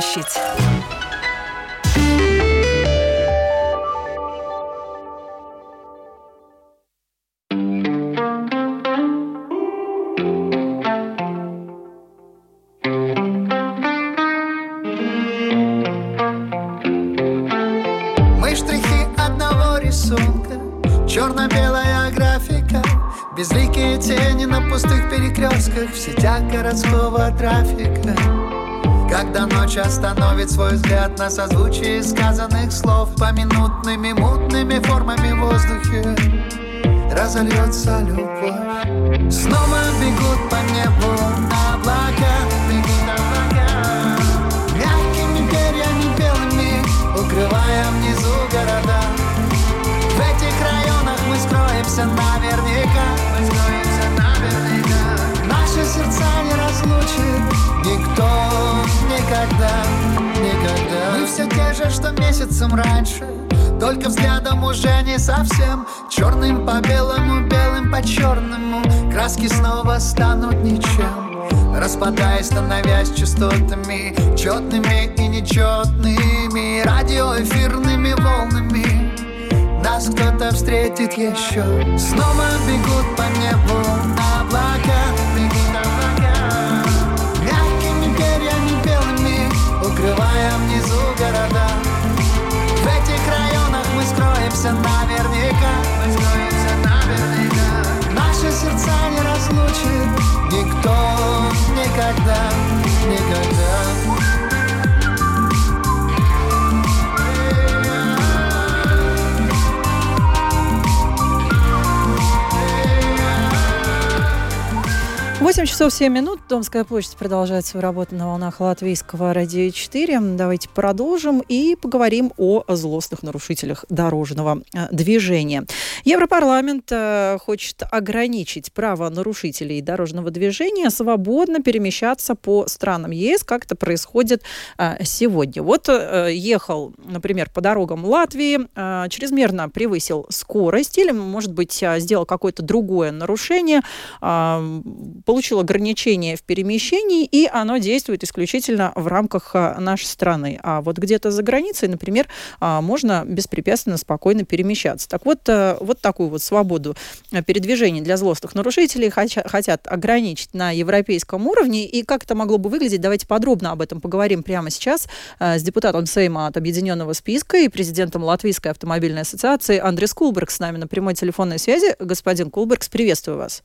площадь. Остановит свой взгляд На созвучие сказанных слов Поминутными мутными формами в воздухе. Разольется любовь. Снова бегут по небу облака облака. Мягкими перьями белыми Укрывая внизу города. В этих районах мы скроемся наверняка. Сердца не разлучит Никто никогда, Мы все те же, что месяцем раньше? Только взглядом уже не совсем. Черным по белому, белым по черному. Краски снова станут ничем. Распадаясь, становясь частотами. Четными и нечетными. Радиоэфирными волнами. Нас кто-то встретит еще. Снова бегут по небу облака. Укрывая внизу мы скроемся наверняка. Мы скроемся наверняка. Наши сердца не разлучит никто никогда, никогда 8 часов 7 минут. Домская площадь продолжает свою работу на волнах латвийского радио 4. Давайте продолжим и поговорим о злостных нарушителях дорожного э, движения. Европарламент э, хочет ограничить право нарушителей дорожного движения свободно перемещаться по странам ЕС, как это происходит э, сегодня. Вот ехал, например, по дорогам Латвии, чрезмерно превысил скорость или, может быть, сделал какое-то другое нарушение, получил ограничение в перемещении, и оно действует исключительно в рамках а, нашей страны. А вот где-то за границей, например, а, можно беспрепятственно, спокойно перемещаться. Так вот, э, вот такую вот свободу э, передвижения для злостных нарушителей хотят ограничить на европейском уровне. И как это могло бы выглядеть, давайте подробно об этом поговорим прямо сейчас э, с депутатом Сейма от Объединенного списка и президентом Латвийской автомобильной ассоциации Андрес Кулберг с нами на прямой телефонной связи. Господин Кулберг, приветствую вас.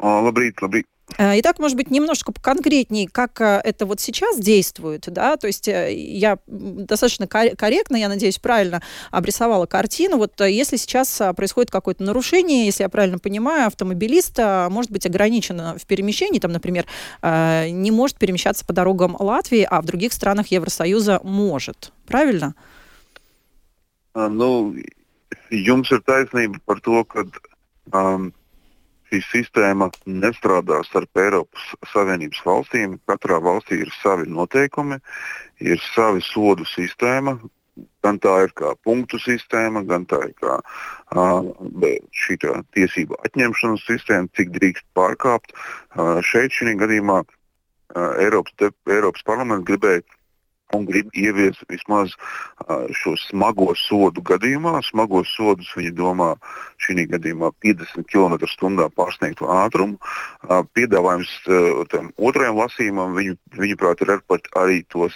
Labrīt, labrīt. Итак, может быть, немножко поконкретнее, как э, это вот сейчас действует, да, то есть э, я достаточно корректно, я надеюсь, правильно обрисовала картину. Вот э, если сейчас происходит какое-то нарушение, если я правильно понимаю, автомобилист может быть ограничен в перемещении, там, например, не может перемещаться по дорогам Латвии, а в других странах Евросоюза может. Правильно? Ну, jums ir taisnība par to, ka um, šī sistēma nestrādā starp Eiropas Savienības valstīm. Katrā valstī ir savi noteikumi, ir savi sodu sistēma. Gan tā ir kā punktu sistēma, gan tā ir kā šī tiesība atņemšanas sistēma, cik drīkst pārkāpt. Uh, šeit šī gadījumā uh, Eiropas, te, Eiropas parlaments gribēja un grib ieviest vismaz šo smago sodu gadījumā. Smagos sodus viņi domā šī gadījumā 50 km/h pārsniegtu ātrumu. Piedāvājums tam otrajam lasījumam, viņu, viņuprāt, ir arī tos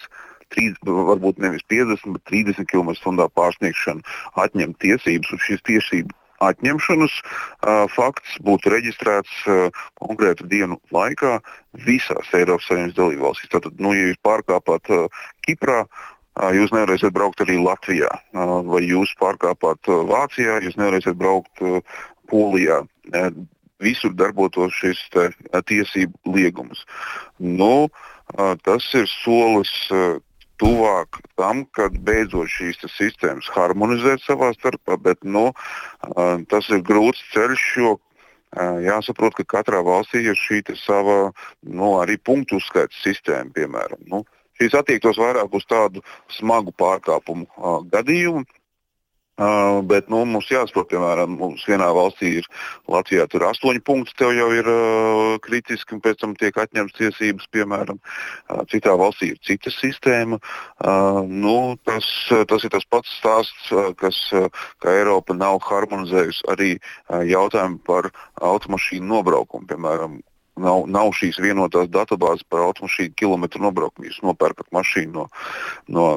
3, varbūt nevis 50, bet 30 km/h pārsniegšanu atņemt tiesības, un šīs tiesības atņemšanas uh, fakts būtu reģistrēts uh, konkrētu dienu laikā visās Eiropas Savienības dalībvalstīs. Tātad, nu, ja jūs pārkāpāt uh, Kiprā, jūs nevarēsiet braukt arī Latvijā, vai jūs pārkāpāt Vācijā, jūs nevarēsiet braukt Polijā. Visur darbotos šis te, tiesību liegums. Nu, tas ir solis tuvāk tam, kad beidzot šīs sistēmas harmonizēt savā starpā, bet nu, tas ir grūts ceļš, jo jāsaprot, ka katrā valstī ir šī sava nu, arī punktu uzskaits sistēma, piemēram. Nu, šīs attiektos vairāk uz tādu smagu pārkāpumu gadījumu. Uh, bet nu, mums jāsaprot, piemēram, mums vienā valstī ir Latvijā tur astoņi punkti, tev jau ir uh, kritiski, un pēc tam tiek atņemtas tiesības, piemēram, uh, citā valstī ir cita sistēma. Uh, nu, tas, tas ir tas pats stāsts, uh, kas uh, Eiropa nav harmonizējusi arī uh, jautājumu par automašīnu nobraukumu, piemēram. Nav, nav šīs vienotās datubāzes par automašīnu kilometru nobraukumu. Jūs nopērkat mašīnu no, no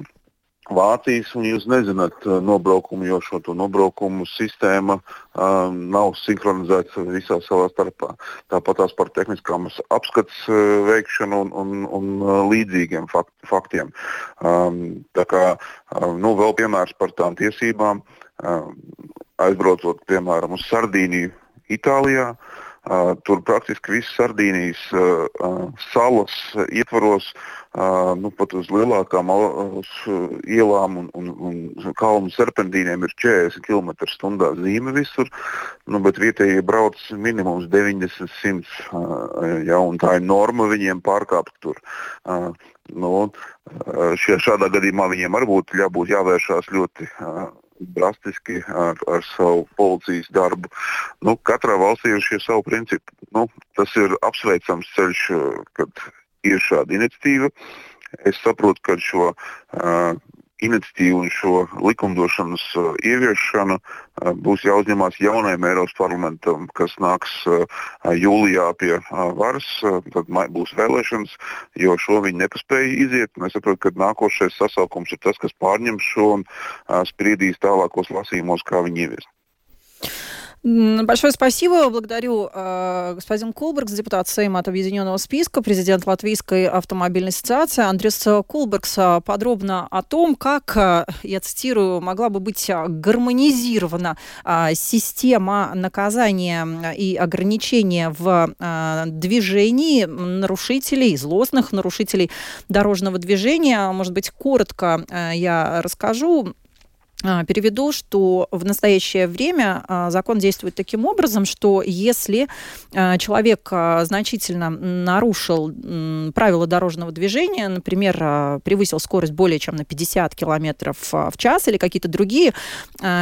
Vācijas, un jūs nezināt uh, nobraukumu, jo šo nobraukumu sistēma um, nav sinhronizēta visā savā starpā. Tāpat tās par tehniskām apskates uh, veikšanu un, un, un uh, līdzīgiem fakt, faktiem. Um, tā kā um, nu, vēl piemērs par tām tiesībām, um, aizbraucot piemēram uz Sardīniju, Itālijā. Uh, Uh, tur praktiski visas Sardīnijas uh, uh, salas ietvaros, nu, pat uz lielākām uz, ielām un, un, un kalnu serpentīniem ir 40 km/h zīme visur, nu, bet vietējie brauc minimums 90-100. Ja, tā ir norma viņiem pārkāpt tur. Nu, šie, šādā gadījumā viņiem arī būtu jābūt jāvēršās ļoti drastiski ar, ar savu policijas darbu. Nu, katrā valstī ir šie savi principi. Nu, tas ir apsveicams ceļš, kad ir šāda iniciatīva. Es saprotu, ka šo uh, iniciatīvu un šo likumdošanas uh, ieviešanu uh, būs jāuzņemās jaunajam Eiropas parlamentam, kas nāks uh, jūlijā pie varas. Tad būs vēlēšanas, jo šo viņi nepaspēja iziet. Es saprotu, ka nākošais sasaukums ir tas, kas pārņems šo un spriedīs tālākos lasījumos, kā viņi ieviest. Большое спасибо. Благодарю э, господин Кулбергс, депутат Сейма от Объединенного списка, президент Латвийской автомобильной ассоциации. Андрес Кулбергс подробно о том, как, э, я цитирую, могла бы быть гармонизирована э, система наказания и ограничения в э, движении нарушителей, злостных нарушителей дорожного движения. Может быть, коротко э, я расскажу переведу, что в настоящее время а, закон действует таким образом, что если а, человек значительно нарушил правила дорожного движения, например, превысил скорость более чем на 50 км в час или какие-то другие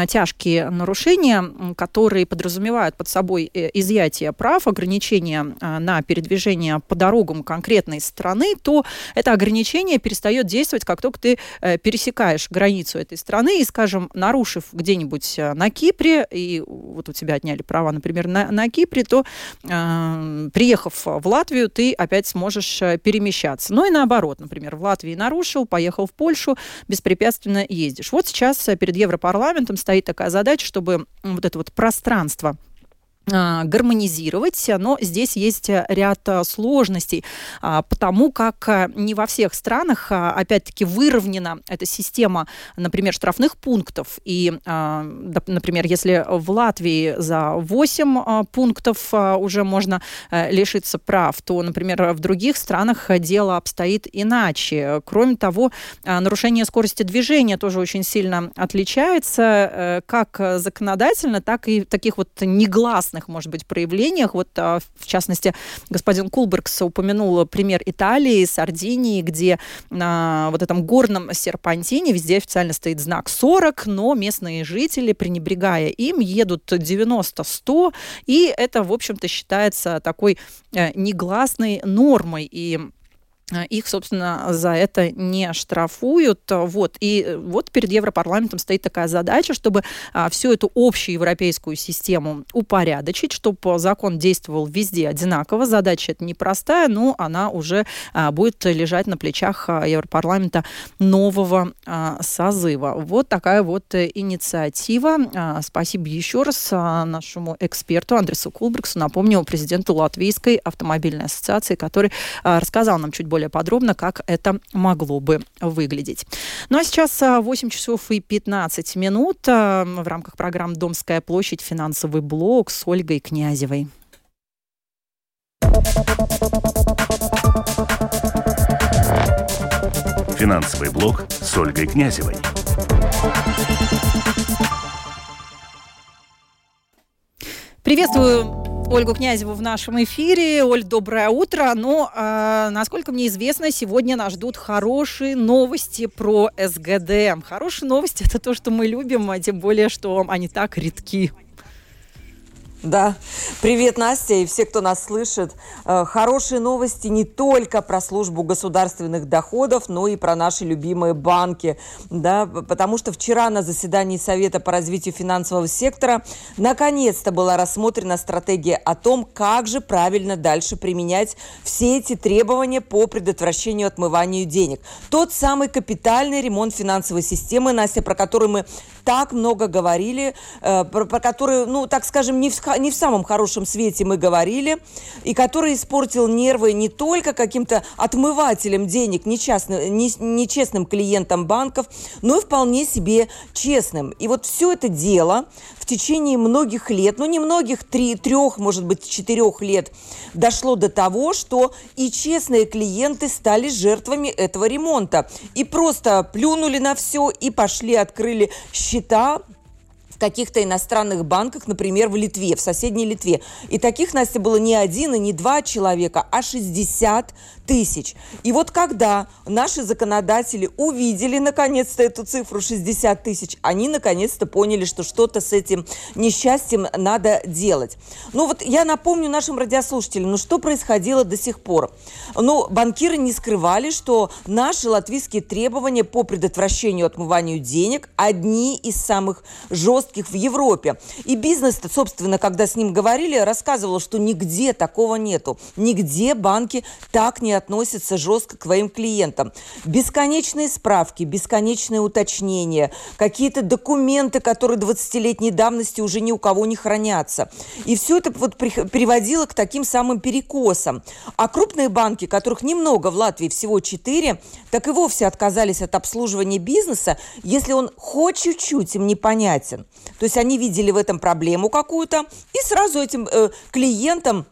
тяжкие нарушения, которые подразумевают под собой э, изъятие прав, ограничения на передвижение по дорогам конкретной страны, то это ограничение перестает действовать, как только ты э, пересекаешь границу этой страны и, скажем, скажем, нарушив где-нибудь э, на Кипре, и вот у тебя отняли права, например, на, на Кипре, то э, приехав в Латвию, ты опять сможешь э, перемещаться. Ну и наоборот, например, в Латвии нарушил, поехал в Польшу, беспрепятственно ездишь. Вот сейчас э, перед Европарламентом стоит такая задача, чтобы вот это вот пространство гармонизировать, но здесь есть ряд а, сложностей, а, потому как не во всех странах, опять-таки, выровнена эта система, например, штрафных пунктов. И, например, если в Латвии за 8 пунктов уже можно э, лишиться прав, то, например, в других странах дело обстоит иначе. Кроме того, нарушение скорости движения тоже очень сильно отличается э, как законодательно, так и таких вот негласных разных, может быть, проявлениях. Вот, а, в частности, господин Кулбергс упомянул пример Италии, Сардинии, где на вот этом горном серпантине везде официально стоит знак 40, но местные жители, пренебрегая им, едут 90-100, и это, в общем-то, считается такой э, негласной нормой. И их, собственно, за это не штрафуют. Вот. И э, вот перед Европарламентом стоит такая задача, чтобы а, всю эту общую европейскую систему упорядочить, чтобы закон действовал везде одинаково. Задача эта непростая, но она уже а, будет лежать на плечах а, Европарламента нового созыва. Вот такая вот инициатива. А, спасибо еще раз нашему эксперту Андресу Кулбриксу, напомню, президенту Латвийской автомобильной ассоциации, который рассказал нам чуть более более подробно, как это могло бы выглядеть. Ну а сейчас 8 а, часов и 15 минут а, в рамках программы «Домская площадь. Финансовый блок» с Ольгой Князевой. Финансовый блок с Ольгой Князевой. Приветствую Ольгу Князеву в нашем эфире. Оль, доброе утро. Ну, э, насколько мне известно, сегодня нас ждут хорошие новости про СГД. Хорошие новости – это то, что мы любим, а тем более, что они так редки. Да, привет, Настя и все, кто нас слышит. Э, хорошие новости не только про службу государственных доходов, но и про наши любимые банки. Да, потому что вчера на заседании Совета по развитию финансового сектора наконец-то была рассмотрена стратегия о том, как же правильно дальше применять все эти требования по предотвращению отмыванию денег. Тот самый капитальный ремонт финансовой системы, Настя, про который мы так много говорили, э, про, который, ну, так скажем, не в, не в самом хорошем свете мы говорили, и который испортил нервы не только каким-то отмывателям денег, нечестным, не, нечестным клиентам банков, но и вполне себе честным. И вот все это дело в течение многих лет, ну не многих, три, трех, может быть, четырех лет, дошло до того, что и честные клиенты стали жертвами этого ремонта. И просто плюнули на все и пошли, открыли счета каких-то иностранных банках, например, в Литве, в соседней Литве. И таких, Настя, было не один и не два человека, а 60 тысяч. И вот когда наши законодатели увидели наконец-то эту цифру 60 тысяч, они наконец-то поняли, что что-то с этим несчастьем надо делать. Ну вот я напомню нашим радиослушателям, ну что происходило до сих пор. Ну, банкиры не скрывали, что наши латвийские требования по предотвращению отмыванию денег одни из самых жестких жестких в Европе. И бизнес, собственно, когда с ним говорили, рассказывал, что нигде такого нету. Нигде банки так не относятся жестко к своим клиентам. Бесконечные справки, бесконечные уточнения, какие-то документы, которые 20-летней давности уже ни у кого не хранятся. И все это вот приводило к таким самым перекосам. А крупные банки, которых немного в Латвии, всего 4, так и вовсе отказались от обслуживания бизнеса, если он хоть чуть-чуть им непонятен. То есть они видели в этом проблему какую-то и сразу этим э, клиентам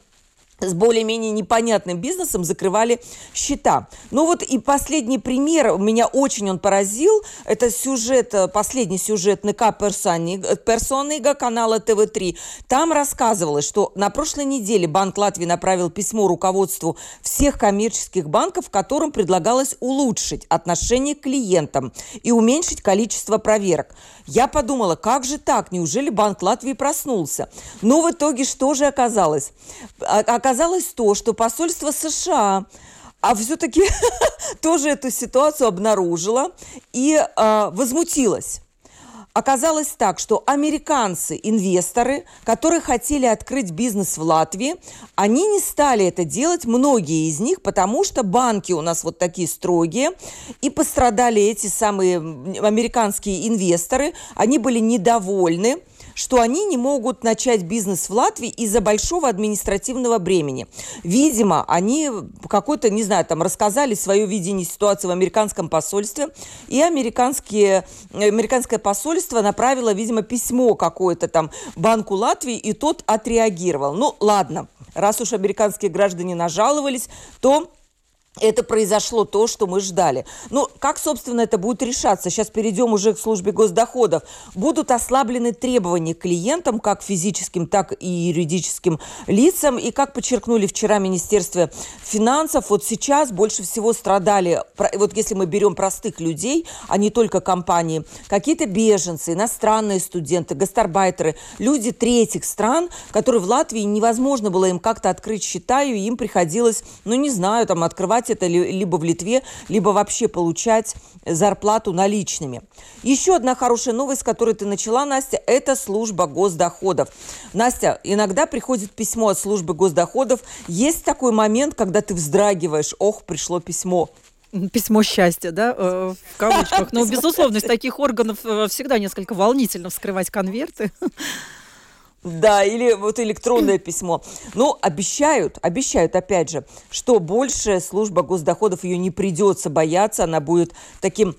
с более-менее непонятным бизнесом закрывали счета. Ну вот и последний пример, меня очень он поразил, это сюжет, э, последний сюжет НК Персонига канала ТВ-3. Там рассказывалось, что на прошлой неделе Банк Латвии направил письмо руководству всех коммерческих банков, в котором предлагалось улучшить отношение к клиентам и уменьшить количество проверок. Я подумала, как же так, неужели Банк Латвии проснулся? Но в итоге что же оказалось? Оказалось оказалось то, что посольство США а все-таки тоже эту ситуацию обнаружила и э, возмутилась. Оказалось так, что американцы, инвесторы, которые хотели открыть бизнес в Латвии, они не стали это делать, многие из них, потому что банки у нас вот такие строгие, и пострадали эти самые американские инвесторы, они были недовольны что они не могут начать бизнес в Латвии из-за большого административного бремени. Видимо, они какой-то, не знаю, там рассказали свое видение ситуации в американском посольстве, и американские, американское посольство направило, видимо, письмо какое-то там Банку Латвии, и тот отреагировал. Ну, ладно, раз уж американские граждане нажаловались, то это произошло то, что мы ждали. Ну, как, собственно, это будет решаться? Сейчас перейдем уже к службе госдоходов. Будут ослаблены требования к клиентам, как физическим, так и юридическим лицам. И, как подчеркнули вчера Министерство финансов, вот сейчас больше всего страдали, вот если мы берем простых людей, а не только компании, какие-то беженцы, иностранные студенты, гастарбайтеры, люди третьих стран, которые в Латвии невозможно было им как-то открыть счета, и им приходилось, ну, не знаю, там, открывать это либо в Литве, либо вообще получать зарплату наличными. Еще одна хорошая новость, с которой ты начала, Настя, это служба госдоходов. Настя, иногда приходит письмо от службы госдоходов. Есть такой момент, когда ты вздрагиваешь, ох, пришло письмо. Письмо счастья, да, э, в кавычках. Но, безусловно, из таких органов э, всегда несколько волнительно вскрывать конверты. Да, или вот электронное письмо. Ну, обещают, обещают, опять же, что больше служба госдоходов ее не придется бояться, она будет таким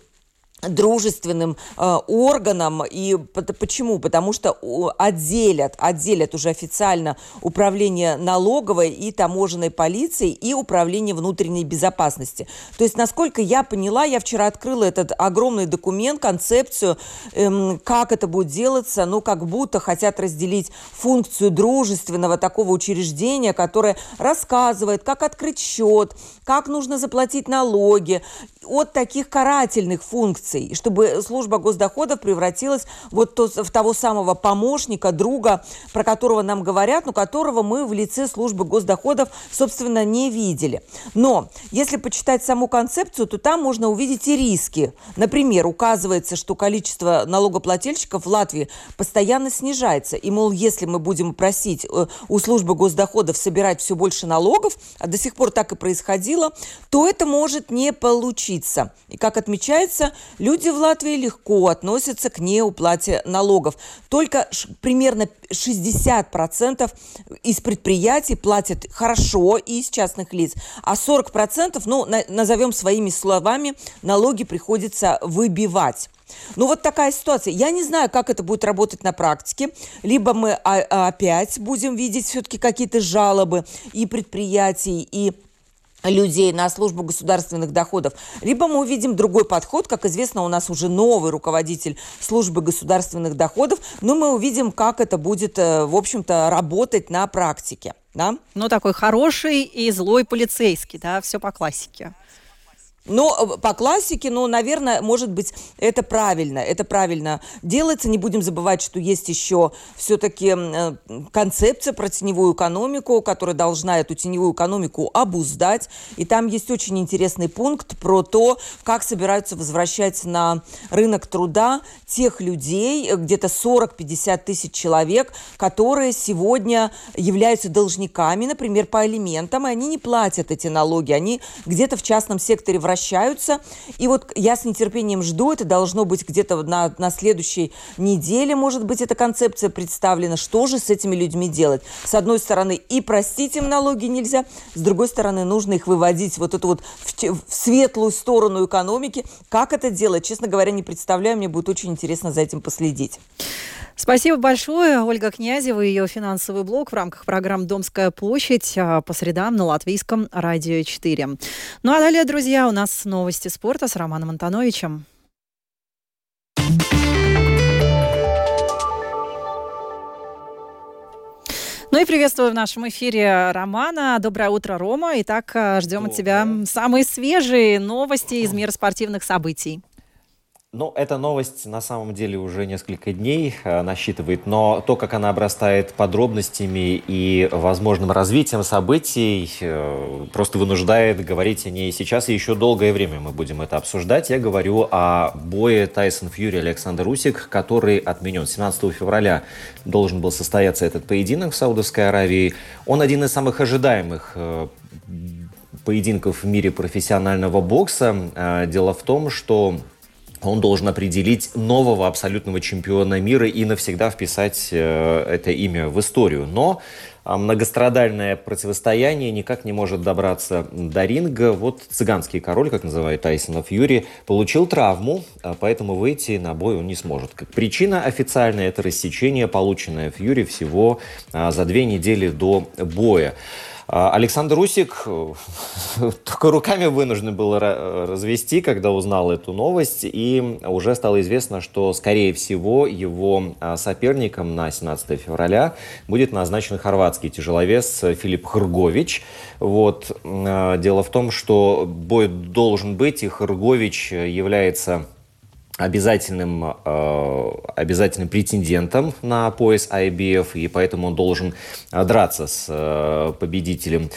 дружественным э, органом. И почему? Потому что отделят, отделят уже официально управление налоговой и таможенной полицией и управление внутренней безопасности. То есть, насколько я поняла, я вчера открыла этот огромный документ, концепцию, эм, как это будет делаться, ну, как будто хотят разделить функцию дружественного такого учреждения, которое рассказывает, как открыть счет, как нужно заплатить налоги, от таких карательных функций, чтобы служба госдоходов превратилась вот то, в того самого помощника, друга, про которого нам говорят, но которого мы в лице службы госдоходов, собственно, не видели. Но если почитать саму концепцию, то там можно увидеть и риски. Например, указывается, что количество налогоплательщиков в Латвии постоянно снижается. И, мол, если мы будем просить э, у службы госдоходов собирать все больше налогов, а до сих пор так и происходило, то это может не получиться. И, как отмечается, люди в Латвии легко относятся к неуплате налогов. Только примерно 60% из предприятий платят хорошо и из частных лиц, а 40%, ну, назовем своими словами, налоги приходится выбивать. Ну вот такая ситуация. Я не знаю, как это будет работать на практике. Либо мы опять будем видеть все-таки какие-то жалобы и предприятий, и людей на службу государственных доходов, либо мы увидим другой подход. Как известно, у нас уже новый руководитель службы государственных доходов, но мы увидим, как это будет, э, в общем-то, работать на практике. Да? Ну, такой хороший и злой полицейский, да, все по классике. Но э, по классике, но, наверное, может быть, это правильно. Это правильно делается. Не будем забывать, что есть еще все-таки э, концепция про теневую экономику, которая должна эту теневую экономику обуздать. И там есть очень интересный пункт про то, как собираются возвращать на рынок труда тех людей, э, где-то 40-50 тысяч человек, которые сегодня являются должниками, например, по алиментам, и они не платят эти налоги. Они где-то в частном секторе вращаются возвращаются. И вот я с нетерпением жду, это должно быть где-то на, на следующей неделе, может быть, эта концепция представлена. Что же с этими людьми делать? С одной стороны, и простить им налоги нельзя, с другой стороны, нужно их выводить вот эту вот в, в светлую сторону экономики. Как это делать, честно говоря, не представляю. Мне будет очень интересно за этим последить. Спасибо большое. Ольга Князева и ее финансовый блог в рамках программы «Домская площадь» а, по средам на Латвийском радио 4. Ну а далее, друзья, у нас новости спорта с Романом Антоновичем. Ну и приветствую в нашем эфире Романа. Доброе утро, Рома. Итак, а, ждем Доброе. от тебя самые свежие новости из мира спортивных событий. Ну, эта новость на самом деле уже несколько дней э, насчитывает, но то, как она обрастает подробностями и возможным развитием событий, э, просто вынуждает говорить о ней сейчас, и еще долгое время мы будем это обсуждать. Я говорю о бое Тайсон Фьюри Александр Усик, который отменен. 17 февраля должен был состояться этот поединок в Саудовской Аравии. Он один из самых ожидаемых э, поединков в мире профессионального бокса. Дело в том, что он должен определить нового абсолютного чемпиона мира и навсегда вписать э, это имя в историю. Но э, многострадальное противостояние никак не может добраться до ринга. Вот цыганский король, как называют Тайсона Фьюри, получил травму, э, поэтому выйти на бой он не сможет. Как причина официальная – это рассечение, полученное Фьюри всего э, за две недели до боя. А, Александр Усик э, только руками вынужден был развести, когда узнал эту новость, и уже стало известно, что, скорее всего, его а, соперником на 17 февраля будет назначен хорватский тяжеловес Филипп Хргович. Вот. А, дело в том, что бой должен быть, и Хргович является обязательным, э, обязательным претендентом на пояс IBF, и поэтому он должен э, драться с э, победителем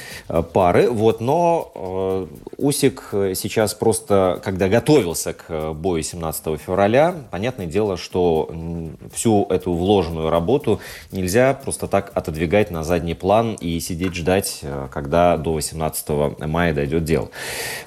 пары. Вот, но Усик сейчас просто, когда готовился к бою 17 февраля, понятное дело, что всю эту вложенную работу нельзя просто так отодвигать на задний план и сидеть ждать, когда до 18 мая дойдет дело.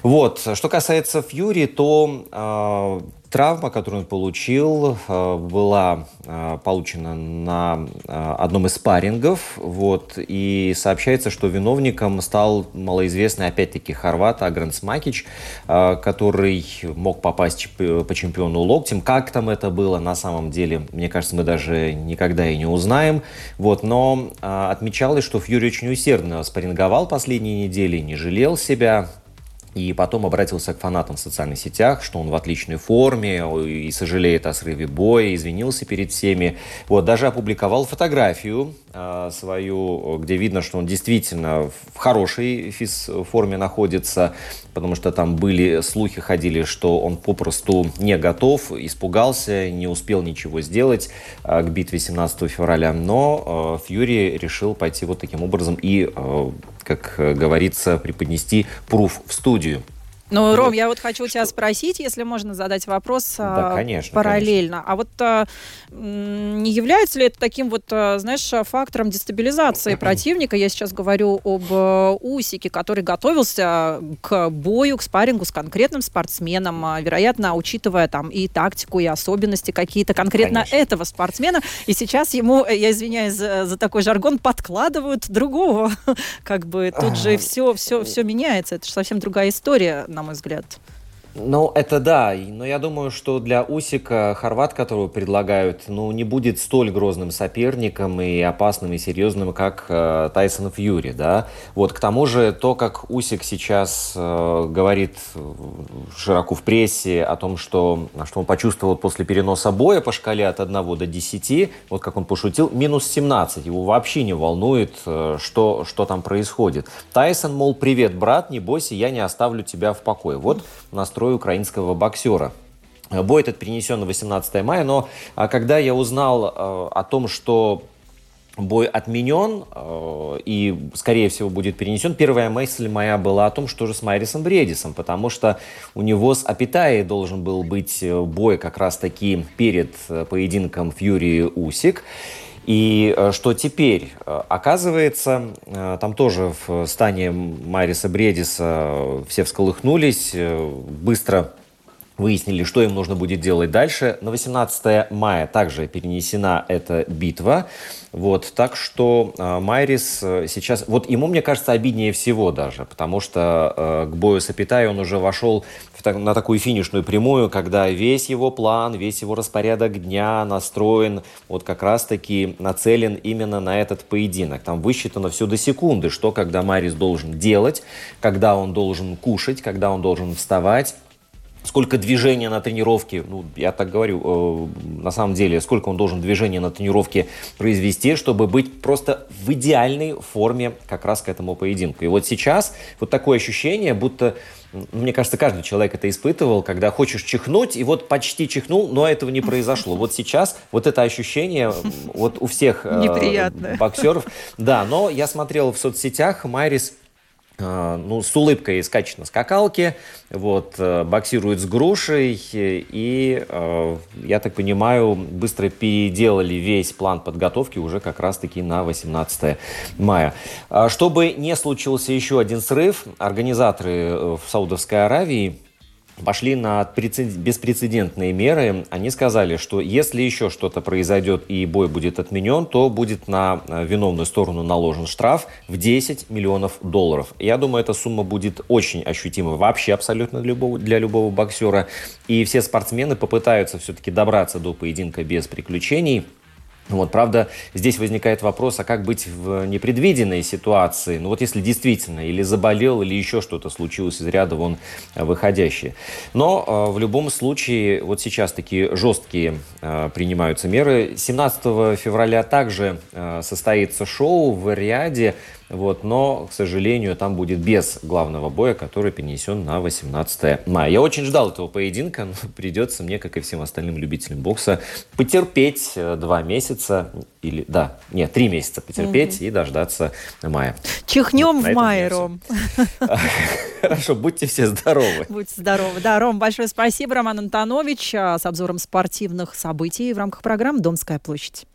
Вот. Что касается Фьюри, то Травма, которую он получил, э, была э, получена на э, одном из спаррингов. Вот, и сообщается, что виновником стал малоизвестный, опять-таки, хорват Агран Смакич, который мог попасть по чемпиону локтем. Как там это было на самом деле, мне кажется, мы даже никогда и не узнаем. Вот, но отмечалось, что Фьюри очень усердно спарринговал последние недели, не жалел себя, и потом обратился к фанатам в социальных сетях, что он в отличной форме и сожалеет о срыве боя, извинился перед всеми. Вот, даже опубликовал фотографию э, свою, где видно, что он действительно в хорошей физформе находится, потому что там были слухи ходили, что он попросту не готов, испугался, не успел ничего сделать э, к битве 17 февраля. Но э, Фьюри решил пойти вот таким образом и э, как говорится, преподнести пруф в студию. Ну, Ром, я вот хочу тебя спросить, если можно задать вопрос да, конечно, параллельно. Конечно. А вот а, не является ли это таким вот, а, знаешь, фактором дестабилизации противника? Я сейчас говорю об а, Усике, который готовился к бою, к спаррингу с конкретным спортсменом, вероятно, учитывая там и тактику, и особенности какие-то конкретно конечно. этого спортсмена. И сейчас ему, я извиняюсь за, за такой жаргон, подкладывают другого. Как бы тут же все, все, все меняется. Это же совсем другая история на мой взгляд. Ну, это да, но я думаю, что для Усика Хорват, которого предлагают, ну, не будет столь грозным соперником и опасным и серьезным, как э, Тайсон Фьюри, да. Вот, к тому же, то, как Усик сейчас э, говорит широко в прессе о том, что, что он почувствовал после переноса боя по шкале от 1 до 10, вот как он пошутил, минус 17. Его вообще не волнует, э, что, что там происходит. Тайсон, мол, привет, брат, не бойся, я не оставлю тебя в покое. Вот настрой настрой украинского боксера. Бой этот перенесен на 18 мая, но а, когда я узнал э, о том, что бой отменен э, и, скорее всего, будет перенесен, первая мысль моя была о том, что же с Майрисом Бредисом, потому что у него с Апитаей должен был быть э, бой как раз-таки перед поединком Фьюри-Усик. И что теперь? Оказывается, там тоже в стане Мариса Бредиса все всколыхнулись, быстро выяснили, что им нужно будет делать дальше. На 18 мая также перенесена эта битва. Вот, так что э, Майрис сейчас... Вот ему, мне кажется, обиднее всего даже, потому что э, к бою с Апитай он уже вошел в, на такую финишную прямую, когда весь его план, весь его распорядок дня настроен, вот как раз-таки нацелен именно на этот поединок. Там высчитано все до секунды, что когда Майрис должен делать, когда он должен кушать, когда он должен вставать, сколько движения на тренировке, ну, я так говорю, э, на самом деле, сколько он должен движения на тренировке произвести, чтобы быть просто в идеальной форме как раз к этому поединку. И вот сейчас вот такое ощущение, будто мне кажется, каждый человек это испытывал, когда хочешь чихнуть, и вот почти чихнул, но этого не произошло. Вот сейчас вот это ощущение вот у всех э, боксеров. Да, но я смотрел в соцсетях, Майрис ну, с улыбкой скачет на скакалке, вот, э, боксирует с грушей, и, э, я так понимаю, быстро переделали весь план подготовки уже как раз-таки на 18 мая. А чтобы не случился еще один срыв, организаторы э, в Саудовской Аравии пошли на беспрецедентные меры. Они сказали, что если еще что-то произойдет и бой будет отменен, то будет на э, виновную сторону наложен штраф в 10 миллионов долларов. Я думаю, эта сумма будет очень ощутима вообще абсолютно для любого, для любого боксера. И все спортсмены попытаются все-таки добраться до поединка без приключений. Вот, правда, здесь возникает вопрос, а как быть в непредвиденной ситуации? Ну вот если действительно или заболел, или еще что-то случилось из ряда вон выходящее. Но э, в любом случае, вот сейчас такие жесткие э, принимаются меры. 17 февраля также э, состоится шоу в Риаде. Вот, но, к сожалению, там будет без главного боя, который перенесен на 18 мая. Я очень ждал этого поединка, но придется мне, как и всем остальным любителям бокса, потерпеть э, два месяца или, да, нет, три месяца потерпеть угу. и дождаться мая. Чихнем вот, в мае, Ром. Хорошо, будьте все здоровы. Будьте здоровы. Да, Ром, большое спасибо. Роман Антонович а, с обзором спортивных событий в рамках программы «Домская площадь».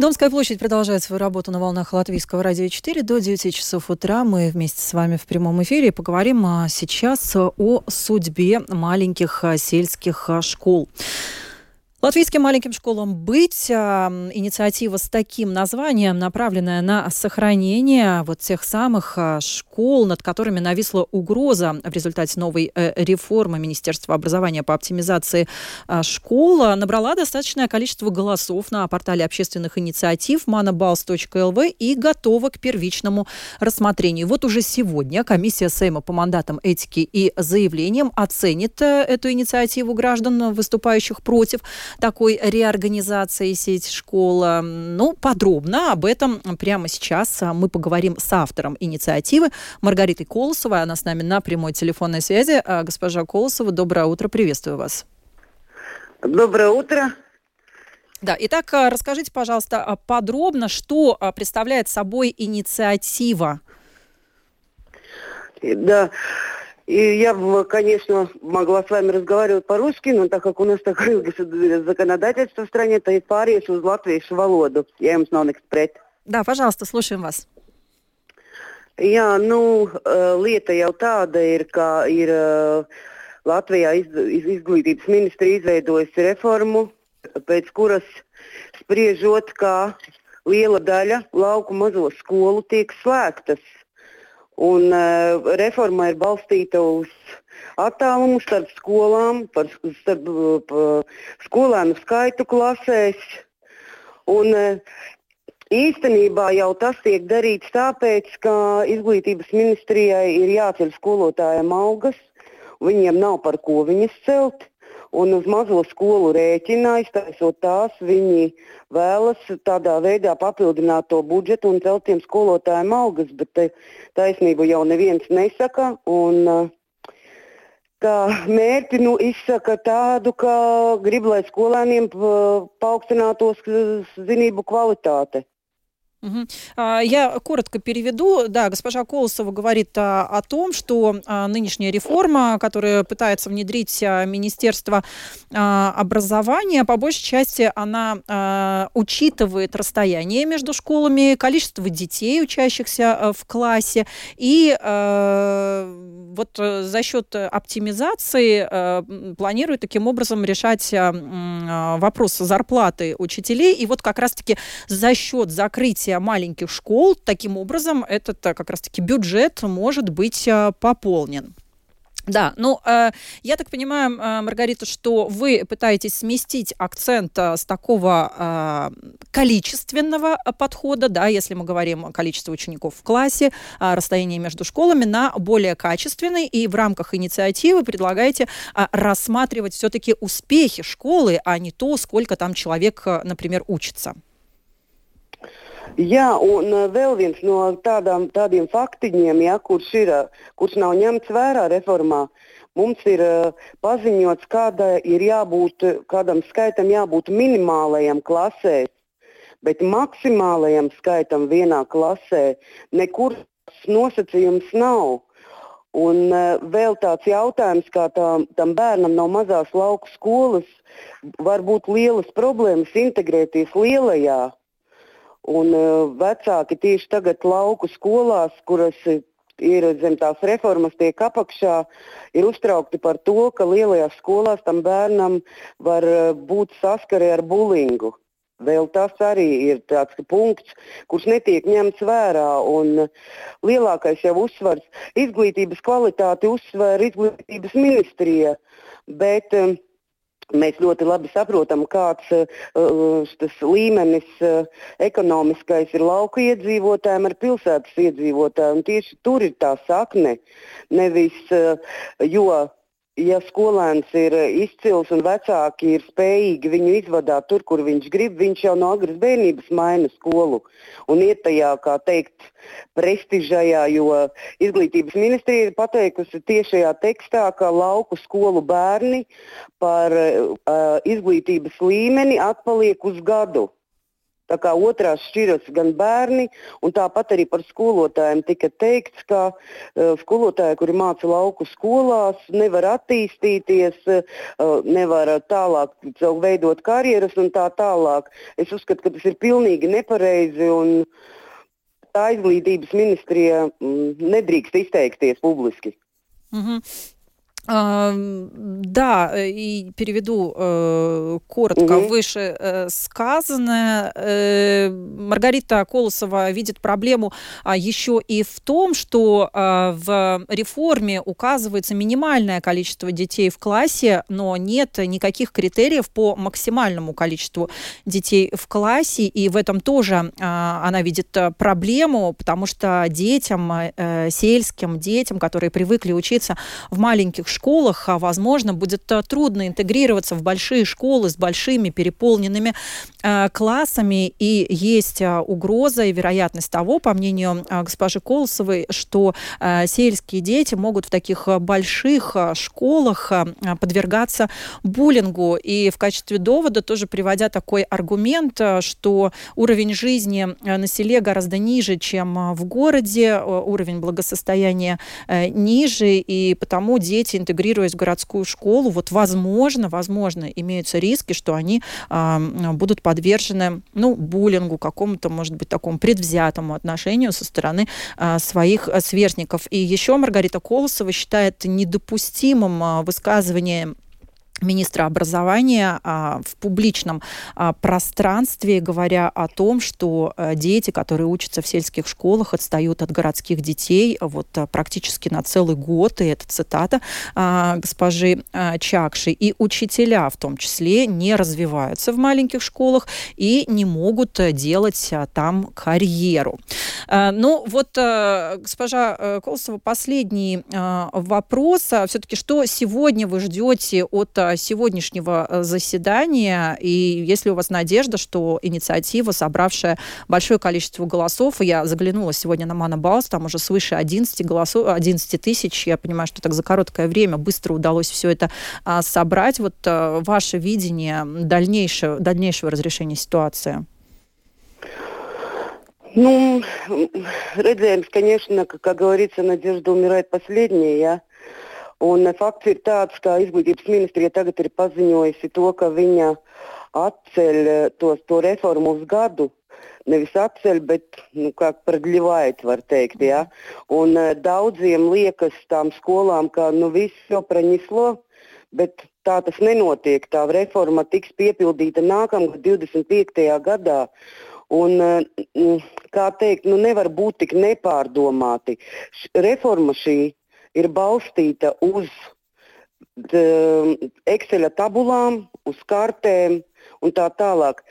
Домская площадь продолжает свою работу на волнах Латвийского радио 4 до 9 часов утра. Мы вместе с вами в прямом эфире поговорим а, сейчас о судьбе маленьких а, сельских а, школ. Латвийским маленьким школам быть. Инициатива с таким названием, направленная на сохранение вот тех самых а, школ, над которыми нависла угроза в результате новой э, реформы Министерства образования по оптимизации а, школ, набрала достаточное количество голосов на портале общественных инициатив manabals.lv и готова к первичному рассмотрению. Вот уже сегодня комиссия Сейма по мандатам этики и заявлениям оценит э, эту инициативу граждан, выступающих против такой реорганизации сети школ. Ну, подробно об этом прямо сейчас мы поговорим с автором инициативы Маргаритой Колосовой. Она с нами на прямой телефонной связи. А, госпожа Колосова, доброе утро, приветствую вас. Доброе утро. Да, итак, а, расскажите, пожалуйста, а, подробно, что представляет собой инициатива. Да, и я, конечно, могла с вами разговаривать по-русски, но так как у нас такое законодательство в стране, то и pāriešu uz latviešu valodu, ja jums nav nekas pret. Да, пожалуйста, слушаем вас. Jā, nu, lieta jau tāda ir, ka ir Latvijā iz, izglītības ministrija izveidojusi reformu, pēc kuras spriežot, ka liela daļa lauku mazo skolu tiek slēgtas. Un, uh, reforma ir balstīta uz attālumu starp skolām, par, starp par skolēnu skaitu klasēs. Un, uh, Īstenībā jau tas tiek darīts tāpēc, ka izglītības ministrijai ir jāceļ skolotājiem algas, viņiem nav par ko viņas celt un uz mazo skolu rēķina, iztaisot tās, viņi vēlas tādā veidā papildināt to budžetu un celt tiem skolotājiem algas, bet taisnību jau neviens nesaka. Un, kā mērķi nu, izsaka tādu, ka grib, lai skolēniem paaugstinātos zinību kvalitāte. Угу. Я коротко переведу. Да, госпожа Колосова говорит а, о том, что а, нынешняя реформа, которая пытается внедрить Министерство образования, по большей части она учитывает расстояние между школами, количество детей, учащихся в классе, и вот э, за счет оптимизации планирует таким образом решать вопрос зарплаты учителей. И вот как раз-таки за счет закрытия развития маленьких школ. Таким образом, этот э, как раз-таки бюджет может быть э, пополнен. Да, ну, э, я так понимаю, э, Маргарита, что вы пытаетесь сместить акцент э, с такого э, количественного подхода, да, если мы говорим о количестве учеников в классе, э, расстояние между школами, на более качественный, и в рамках инициативы предлагаете э, рассматривать все-таки успехи школы, а не то, сколько там человек, э, например, учится. Jā, un uh, vēl viens no tādām, tādiem faktiņiem, ja, kurš, ir, kurš nav ņemts vērā reformā, mums ir uh, paziņots, kāda ir jābūt, kādam skaitam jābūt minimālajam klasēs, bet maksimālajam skaitam vienā klasē nekur nosacījums nav. Un uh, vēl tāds jautājums, kā tā, tam bērnam no mazās lauku skolas var būt lielas problēmas integrēties lielajā Un uh, vecāki tieši tagad lauku skolās, kuras ir zem tās reformas, tiek apakšā, ir uztraukti par to, ka lielajās skolās tam bērnam var uh, būt saskarē ar bulingu. Vēl tas arī ir tāds punkts, kurš netiek ņemts vērā. Lielākais jau uzsvars izglītības kvalitāti uzsver izglītības ministrija. Bet, um, Mēs ļoti labi saprotam, kāds uh, tas līmenis uh, ekonomiskais ir lauka iedzīvotājiem ar pilsētas iedzīvotājiem. Tieši tur ir tā sakne. Nevis, uh, jo ja skolēns ir izcils un vecāki ir spējīgi viņu izvadīt tur, kur viņš grib, viņš jau no agras bērnības maina skolu un iet tajā, kā teikt, prestižajā, jo izglītības ministrija ir pateikusi tiešajā tekstā, ka lauku skolu bērni par uh, izglītības līmeni atpaliek uz gadu. Tā kā otrās šķiras gan bērni, un tāpat arī par skolotājiem tika teikts, ka uh, skolotāji, kuri māca lauku skolās, nevar attīstīties, uh, nevar tālāk veidot karjeras un tā tālāk. Es uzskatu, ka tas ir pilnīgi nepareizi. Un, Tā izglītības ministrija mm, nedrīkst izteikties publiski. Mm -hmm. Да, и переведу э, коротко угу. выше э, сказанное. Э, Маргарита Колосова видит проблему а, еще и в том, что в реформе указывается минимальное количество детей в классе, но нет никаких критериев по максимальному количеству детей в классе, и в этом тоже она видит проблему, потому что детям, сельским детям, которые привыкли учиться в маленьких школах, а, возможно, будет э, трудно интегрироваться в большие школы с большими переполненными классами, и есть э, угроза и вероятность того, по мнению э, госпожи Колосовой, что э, сельские дети могут в таких э, больших э, школах э, подвергаться буллингу. И в качестве довода тоже приводя такой аргумент, э, что уровень жизни э, на селе гораздо ниже, чем в городе, уровень благосостояния ниже, и потому дети интегрируясь в городскую школу, вот возможно, возможно, имеются риски, что они э, будут подвержены, ну, буллингу, какому-то, может быть, такому предвзятому отношению со стороны э, своих сверстников. И еще Маргарита Колосова считает недопустимым э, высказывание министра образования а, в публичном а, пространстве, говоря о том, что а, дети, которые учатся в сельских школах, отстают от городских детей вот а, практически на целый год, и это цитата а, госпожи а, Чакши, и учителя в том числе не развиваются в маленьких школах и не могут делать а, там карьеру. А, ну вот, а, госпожа а, Колосова, последний а, вопрос. А, Все-таки что сегодня вы ждете от а, сегодняшнего э, заседания, и если у вас надежда, что инициатива, собравшая большое количество голосов, я заглянула сегодня на Манабаус, там уже свыше 11 голосов, 11 тысяч, я понимаю, что так за короткое время быстро удалось все это а, собрать. Вот а, ваше видение дальнейшего, дальнейшего разрешения ситуации? Ну, redzējums, конечно, как, как говорится, надежда умирает последняя. Я Un fakts ir tāds, ka izglītības ministrija tagad ir paziņojusi to, ka viņa atceļ eh, tos, to reformu uz gadu. Nevis atceļ, bet nu, kā par gļivāju var teikt. Ja? Un, eh, daudziem liekas tām skolām, ka nu, viss jau praņislo, bet tā tas nenotiek. Tā reforma tiks piepildīta nākamgad, 25. gadā. Un, eh, mm, kā teikt, nu nevar būt tik nepārdomāti. Reforma šī ir balstīta uz Excel tabulām, uz kartēm un tā tālāk.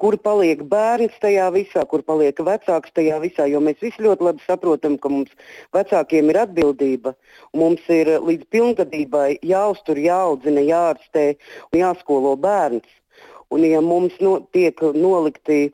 Kur paliek bērns tajā visā, kur paliek vecāks tajā visā, jo mēs visi ļoti labi saprotam, ka mums vecākiem ir atbildība. Mums ir līdz pilngadībai jāuztur, jāaudzina, jāārstē un jāskolo bērns. Un, ja mums no, tiek nolikti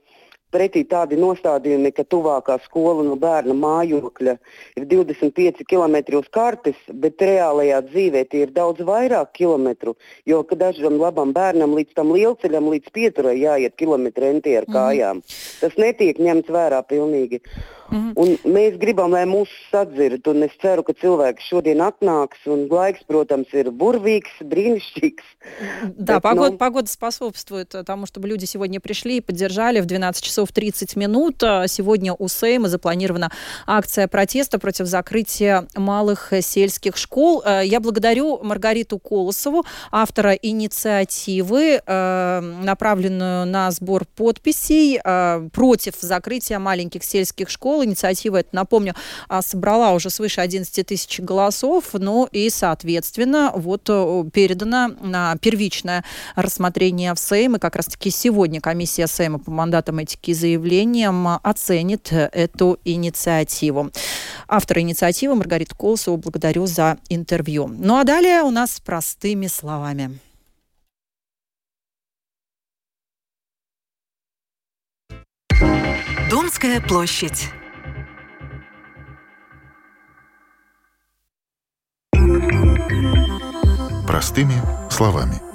pretī tādi nostādījumi, ka tuvākā skola no bērna mājokļa ir 25 km uz kartes, bet reālajā dzīvē tie ir daudz vairāk kilometru. Jo dažam labam bērnam līdz tam lielceļam, līdz pieturai jāiet kilometri enti ar mhm. kājām. Mm. Tas netiek ņemts vērā pilnīgi. Mm. Un mēs gribam, lai mūs sadzird, un es ceru, ka cilvēki šodien atnāks, laiks, protams, ir бурвīgs, бринщикс. Да, погода, ну... погода способствует тому, чтобы люди сегодня пришли и поддержали в 12 часов 30 минут. Сегодня у Сейма запланирована акция протеста против закрытия малых сельских школ. Я благодарю Маргариту Колосову, автора инициативы, направленную на сбор подписей против закрытия маленьких сельских школ школ. Инициатива, это, напомню, а, собрала уже свыше 11 тысяч голосов, ну и, соответственно, вот э, передана на первичное рассмотрение в Сейм. И как раз-таки сегодня комиссия Сейма по мандатам этики и заявлениям оценит эту инициативу. Автора инициативы Маргарита Колосова благодарю за интервью. Ну а далее у нас простыми словами. Домская площадь. Простыми словами.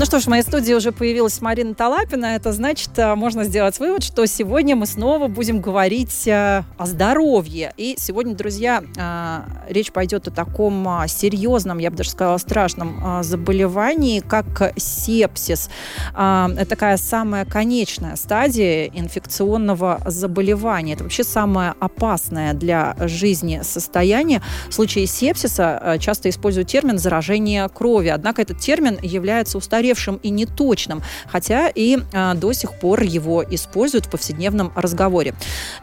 Ну что ж, в моей студии уже появилась Марина Талапина. Это значит, э, можно сделать вывод, что сегодня мы снова будем говорить э, о здоровье. И сегодня, друзья, э, речь пойдет о таком серьезном, я бы даже сказала, страшном заболевании, как сепсис. Это такая самая конечная стадия инфекционного заболевания. Это вообще самое опасное для жизни состояние. В случае сепсиса часто используют термин заражение крови. Однако этот термин является устаревшим устаревшим и неточным, хотя и э, до сих пор его используют в повседневном разговоре.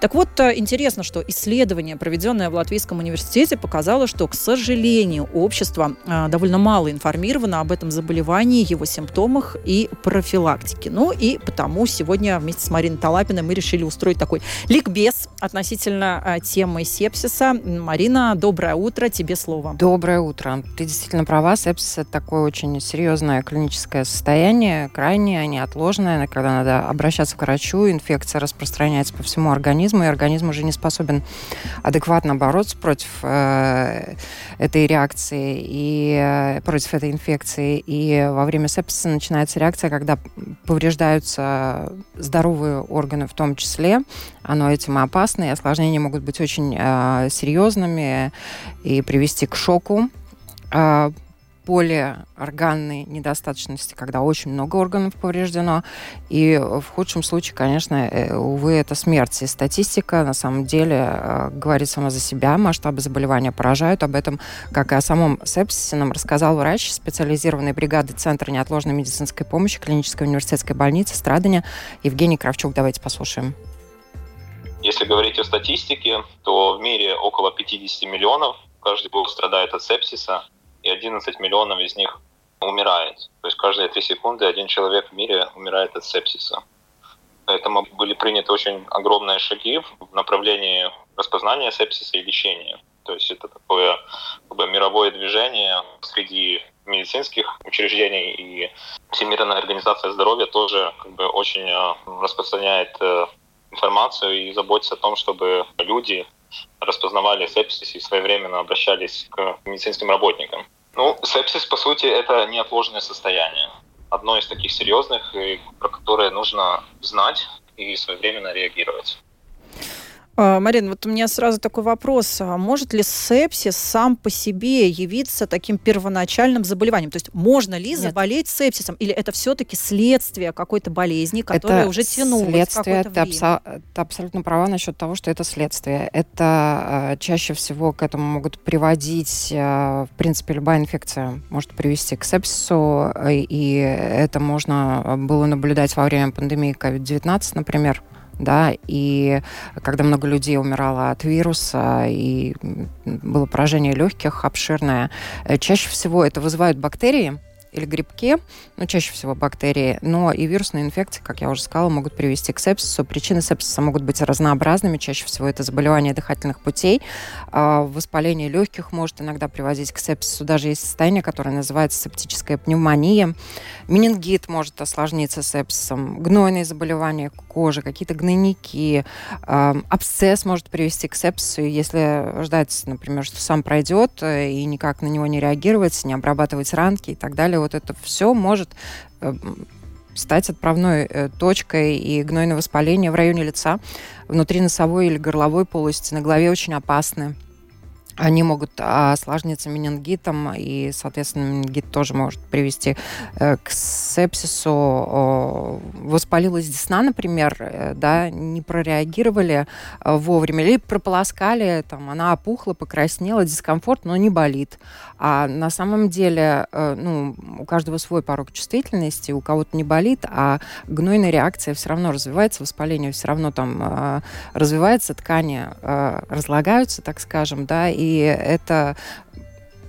Так вот, э, интересно, что исследование, проведенное в Латвийском университете, показало, что, к сожалению, общество э, довольно мало информировано об этом заболевании, его симптомах и профилактике. Ну и потому сегодня вместе с Мариной Талапиной мы решили устроить такой ликбез относительно э, темы сепсиса. Марина, доброе утро, тебе слово. Доброе утро. Ты действительно права, сепсис – это такое очень серьезное клиническое критическое состояние, крайнее, неотложное, когда надо обращаться к врачу, инфекция распространяется по всему организму, и организм уже не способен адекватно бороться против э, этой реакции и э, против этой инфекции. И во время сепсиса начинается реакция, когда повреждаются здоровые органы в том числе. Оно этим опасно, и осложнения могут быть очень э, серьезными и привести к шоку. Полиорганной недостаточности, когда очень много органов повреждено. И в худшем случае, конечно, э, увы, это смерть. И статистика на самом деле э, говорит сама за себя. Масштабы заболевания поражают. Об этом, как и о самом сепсисе, нам рассказал врач специализированной бригады Центра неотложной медицинской помощи клинической университетской больницы Страдания Евгений Кравчук. Давайте послушаем. Если говорить о статистике, то в мире около 50 миллионов каждый год страдает от сепсиса и 11 миллионов из них умирает. То есть каждые 3 секунды один человек в мире умирает от сепсиса. Поэтому были приняты очень огромные шаги в направлении распознания сепсиса и лечения. То есть это такое как бы, мировое движение среди медицинских учреждений и Всемирная организация здоровья тоже как бы, очень э, распространяет э, информацию и заботится о том, чтобы люди распознавали сепсис и своевременно обращались к медицинским работникам. Ну, сепсис, по сути, это неотложное состояние. Одно из таких серьезных, про которое нужно знать и своевременно реагировать. А, Марина, вот у меня сразу такой вопрос. А может ли сепсис сам по себе явиться таким первоначальным заболеванием? То есть можно ли Нет. заболеть сепсисом? Или это все-таки следствие какой-то болезни, которая это уже тянулась следствие, ты, абсо- ты абсолютно права насчет того, что это следствие. Это э, чаще всего к этому могут приводить, э, в принципе, любая инфекция может привести к сепсису, э, и это можно было наблюдать во время пандемии COVID-19, например да, и когда много людей умирало от вируса, и было поражение легких обширное, э, чаще всего это вызывают бактерии, или грибки, ну, чаще всего бактерии, но и вирусные инфекции, как я уже сказала, могут привести к сепсису. Причины сепсиса могут быть разнообразными, чаще всего это заболевание дыхательных путей, а, воспаление легких может иногда приводить к сепсису, даже есть состояние, которое называется септическая пневмония, менингит может осложниться сепсисом, гнойные заболевания кожи, какие-то гнойники, абсцесс может привести к сепсису, если ждать, например, что сам пройдет э, и никак на него не реагировать, не обрабатывать ранки и так далее, вот это все может э, стать отправной э, точкой и гнойное воспаление в районе лица, внутри носовой или горловой полости, на голове очень опасны они могут осложниться менингитом, и, соответственно, менингит тоже может привести э, к сепсису. Воспалилась десна, например, э, да, не прореагировали э, вовремя, или прополоскали, там, она опухла, покраснела, дискомфорт, но не болит. А на самом деле, ну, у каждого свой порог чувствительности, у кого-то не болит, а гнойная реакция все равно развивается, воспаление все равно там развивается, ткани разлагаются, так скажем, да, и и это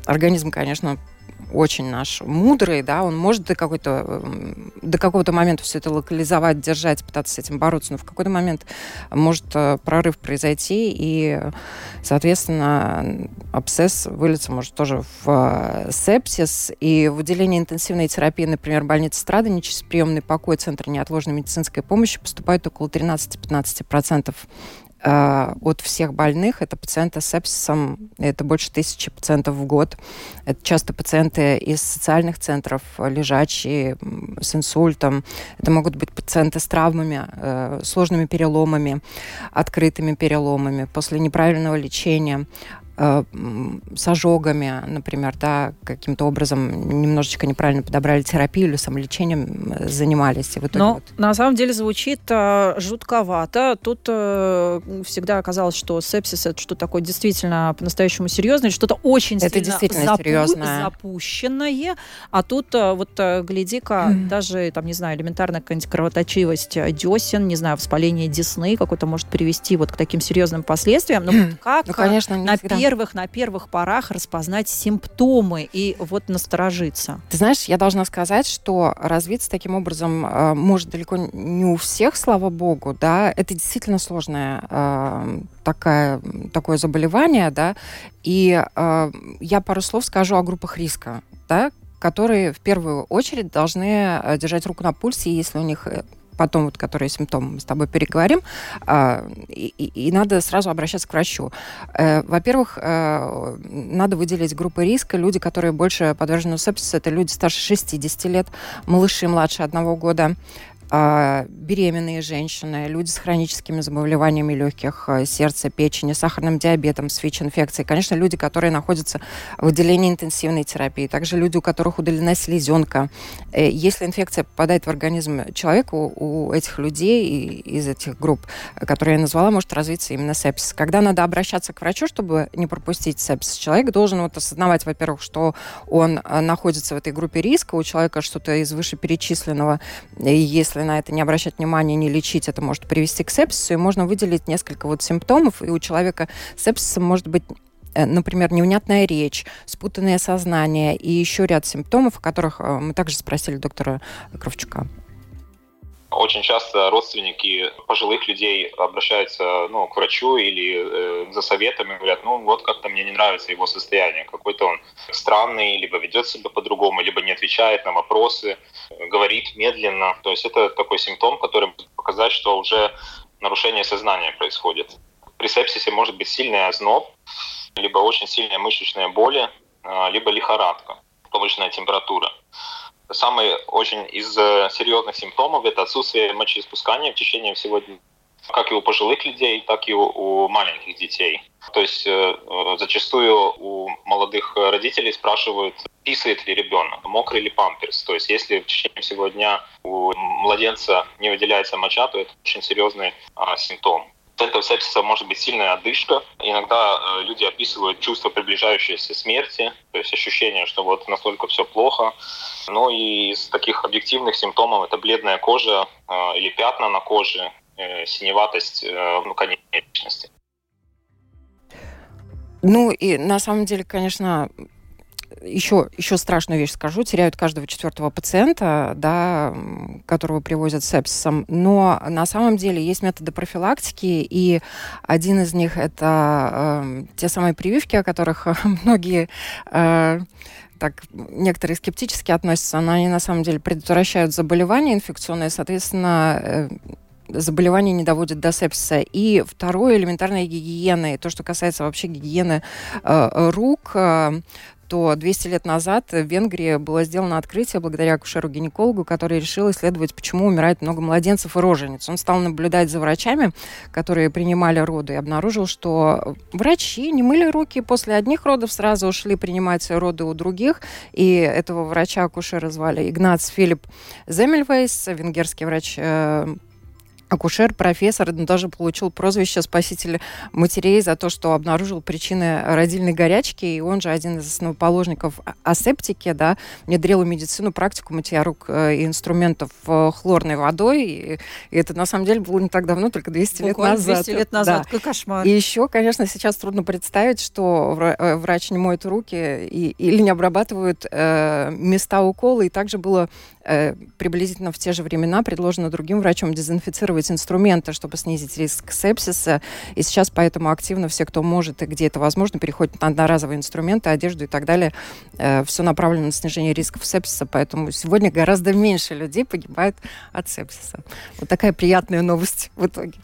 организм, конечно, очень наш мудрый, да, он может до какой-то до какого-то момента все это локализовать, держать, пытаться с этим бороться, но в какой-то момент может э, прорыв произойти, и, соответственно, абсцесс вылиться может тоже в э, сепсис, и в отделении интенсивной терапии, например, больницы Страдани, через приемный покой Центра неотложной медицинской помощи поступает около 13-15% э, от всех больных это пациенты с сепсисом, это больше тысячи пациентов в год. Это часто пациенты из социальных центров, лежачие, с инсультом. Это могут быть пациенты с травмами, э, сложными переломами, открытыми переломами, после неправильного лечения. Э, с ожогами, например, да, каким-то образом немножечко неправильно подобрали терапию или самолечением занимались. И в итоге Но вот... на самом деле звучит э, жутковато. Тут э, всегда оказалось, что сепсис это что такое действительно по-настоящему серьезное, что-то очень это сильно действительно запу- серьезное. запущенное. А тут э, вот э, гляди-ка, mm. даже там, не знаю, элементарная какая-нибудь кровоточивость десен, не знаю, воспаление десны какое-то может привести вот к таким серьезным последствиям. Но вот как ну, конечно, на всегда первых, на первых порах распознать симптомы и вот насторожиться? Ты знаешь, я должна сказать, что развиться таким образом э, может далеко не у всех, слава богу, да, это действительно сложное э, такая, такое заболевание, да, и э, я пару слов скажу о группах риска, да, которые в первую очередь должны э, держать руку на пульсе, если у них э, потом, вот, которые симптомы, мы с тобой переговорим, э, и, и надо сразу обращаться к врачу. Э, во-первых, э, надо выделить группы риска. Люди, которые больше подвержены сепсису, это люди старше 60 лет, малыши младше одного года, беременные женщины, люди с хроническими заболеваниями легких, э, сердца, печени, сахарным диабетом, с ВИЧ-инфекцией. Конечно, люди, которые находятся в отделении интенсивной терапии. Также люди, у которых удалена селезенка. Э, если инфекция попадает в организм человека, у этих людей из этих групп, которые я назвала, может развиться именно сепсис. Когда надо обращаться к врачу, чтобы не пропустить сепсис, человек должен вот осознавать, во-первых, что он э, находится в этой группе риска, у человека что-то из вышеперечисленного, если если на это не обращать внимания, не лечить, это может привести к сепсису, и можно выделить несколько вот симптомов, и у человека сепсисом может быть э, например, невнятная речь, спутанное сознание и еще ряд симптомов, о которых э, мы также спросили доктора Кравчука. Очень часто родственники пожилых людей обращаются ну, к врачу или э, за советами, говорят, ну вот как-то мне не нравится его состояние, какой-то он странный, либо ведет себя по-другому, либо не отвечает на вопросы, говорит медленно. То есть это такой симптом, который может показать, что уже нарушение сознания происходит. При сепсисе может быть сильный озноб, либо очень сильная мышечная боль, э, либо лихорадка, повышенная температура. Самый очень из э, серьезных симптомов это отсутствие мочеиспускания в течение всего дня как и у пожилых людей, так и у, маленьких детей. То есть э, э зачастую у молодых родителей спрашивают, писает ли ребенок, мокрый ли памперс. То есть если в течение всего дня у младенца не выделяется моча, то это очень серьезный э, симптом этого сепсиса может быть сильная одышка. Иногда э, люди описывают чувство приближающейся смерти, то есть ощущение, что вот настолько все плохо. Ну и из таких объективных симптомов это бледная кожа э, или пятна на коже, э, синеватость ну, конечности. Ну и на самом деле, конечно, еще, еще страшную вещь скажу, теряют каждого четвертого пациента, да, которого привозят с сепсисом, но на самом деле есть методы профилактики, и один из них это э, те самые прививки, о которых многие э, так некоторые скептически относятся, но они на самом деле предотвращают заболевания инфекционные, соответственно, э, заболевания не доводят до сепсиса. И второе, элементарная гигиена. то, что касается вообще гигиены э, рук, э, то 200 лет назад в Венгрии было сделано открытие благодаря акушеру-гинекологу, который решил исследовать, почему умирает много младенцев и рожениц. Он стал наблюдать за врачами, которые принимали роды, и обнаружил, что врачи не мыли руки после одних родов, сразу ушли принимать роды у других. И этого врача-акушера звали Игнац Филипп Земельвейс, венгерский врач э, акушер, профессор, даже получил прозвище «Спаситель матерей» за то, что обнаружил причины родильной горячки, и он же один из основоположников асептики, да, внедрил в медицину практику мытья рук э, и инструментов э, хлорной водой, и, и это на самом деле было не так давно, только 200 Буквально лет назад. 200 лет назад, да. какой кошмар. И еще, конечно, сейчас трудно представить, что э, врач не моет руки и, или не обрабатывают э, места укола, и также было э, приблизительно в те же времена предложено другим врачам дезинфицировать использовать инструменты, чтобы снизить риск сепсиса. И сейчас поэтому активно все, кто может и где это возможно, переходят на одноразовые инструменты, одежду и так далее. Э, все направлено на снижение рисков сепсиса, поэтому сегодня гораздо меньше людей погибает от сепсиса. Вот такая приятная новость в итоге.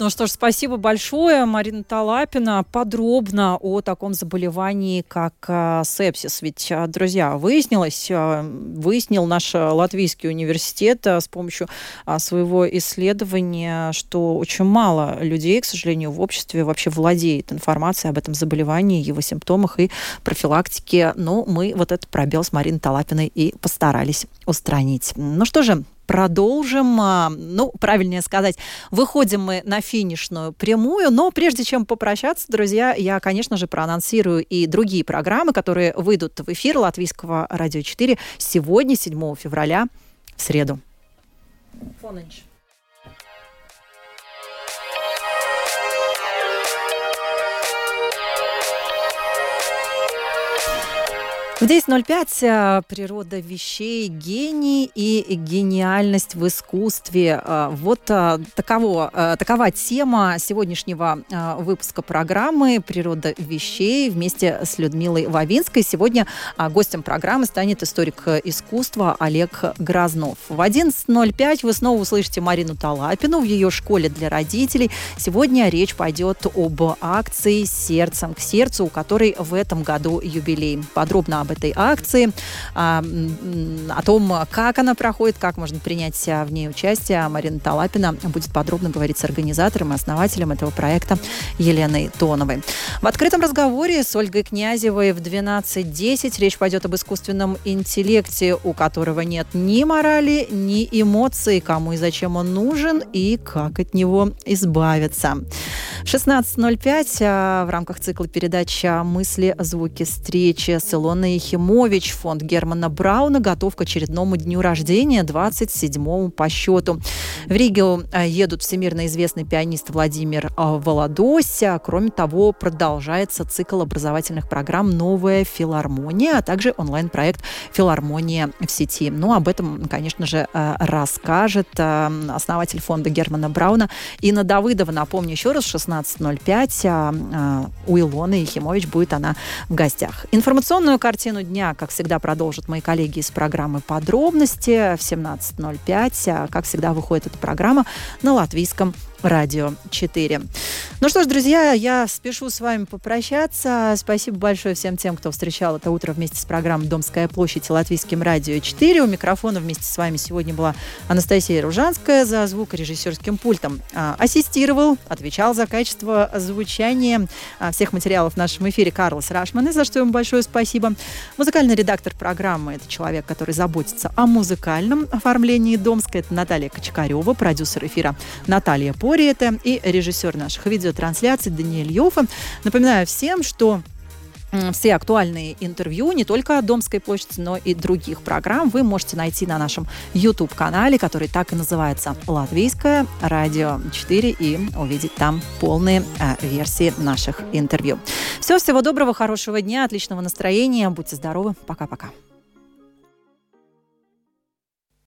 Ну что ж, спасибо большое, Марина Талапина. Подробно о таком заболевании, как а, сепсис. Ведь, а, друзья, выяснилось, а, выяснил наш Латвийский университет с помощью своего исследования, что очень мало людей, к сожалению, в обществе вообще владеет информацией об этом заболевании, его симптомах и профилактике. Но мы вот этот пробел с Мариной Талапиной и постарались устранить. Ну что же, продолжим. А, ну, правильнее сказать, выходим мы на финишную прямую. Но прежде чем попрощаться, друзья, я, конечно же, проанонсирую и другие программы, которые выйдут в эфир Латвийского радио 4 сегодня, 7 февраля, в среду. Фоныч. В 10.05 э, природа вещей, гений и гениальность в искусстве. Э, вот э, таково, такова тема сегодняшнего выпуска программы «Природа вещей» вместе с Людмилой Вавинской. Сегодня гостем программы станет историк искусства Олег Грознов. В 11.05 вы снова услышите Марину Талапину в ее школе для родителей. Сегодня речь пойдет об акции «Сердцем к сердцу», у которой в этом году юбилей. Подробно об об этой акции, о, о том, как она проходит, как можно принять в ней участие. Марина Талапина будет подробно говорить с организатором и основателем этого проекта Еленой Тоновой. В открытом разговоре с Ольгой Князевой в 12.10 речь пойдет об искусственном интеллекте, у которого нет ни морали, ни эмоций, кому и зачем он нужен и как от него избавиться. В 16.05 а, в рамках цикла передач «Мысли, звуки, встречи» с Илоной Ефимович, фонд Германа Брауна готов к очередному дню рождения, 27-му по счету. В Ригу э, едут всемирно известный пианист Владимир э, Володося. Кроме того, продолжается цикл образовательных программ «Новая филармония», а также онлайн-проект «Филармония в сети». Ну, об этом, конечно же, э, расскажет основатель фонда Германа Брауна Инна Давыдова. Напомню еще раз, 16.05 у Илоны Ехимович будет она в гостях. Информационную картину дня, как всегда, продолжат мои коллеги из программы «Подробности» в 17.05. А, как всегда, выходит эта программа на латвийском Радио 4. Ну что ж, друзья, я спешу с вами попрощаться. Спасибо большое всем тем, кто встречал это утро вместе с программой «Домская площадь» Латвийским радио 4. У микрофона вместе с вами сегодня была Анастасия Ружанская за звукорежиссерским пультом. А, ассистировал, отвечал за качество звучания а, всех материалов в нашем эфире Карлос Рашман, и за что ему большое спасибо. Музыкальный редактор программы – это человек, который заботится о музыкальном оформлении Домска. Это Наталья Кочкарева, продюсер эфира Наталья По Григорий это и режиссер наших видеотрансляций Даниэль Йофа. Напоминаю всем, что все актуальные интервью не только о Домской площади, но и других программ вы можете найти на нашем YouTube-канале, который так и называется «Латвийское радио 4» и увидеть там полные э, версии наших интервью. Все, всего доброго, хорошего дня, отличного настроения. Будьте здоровы. Пока-пока.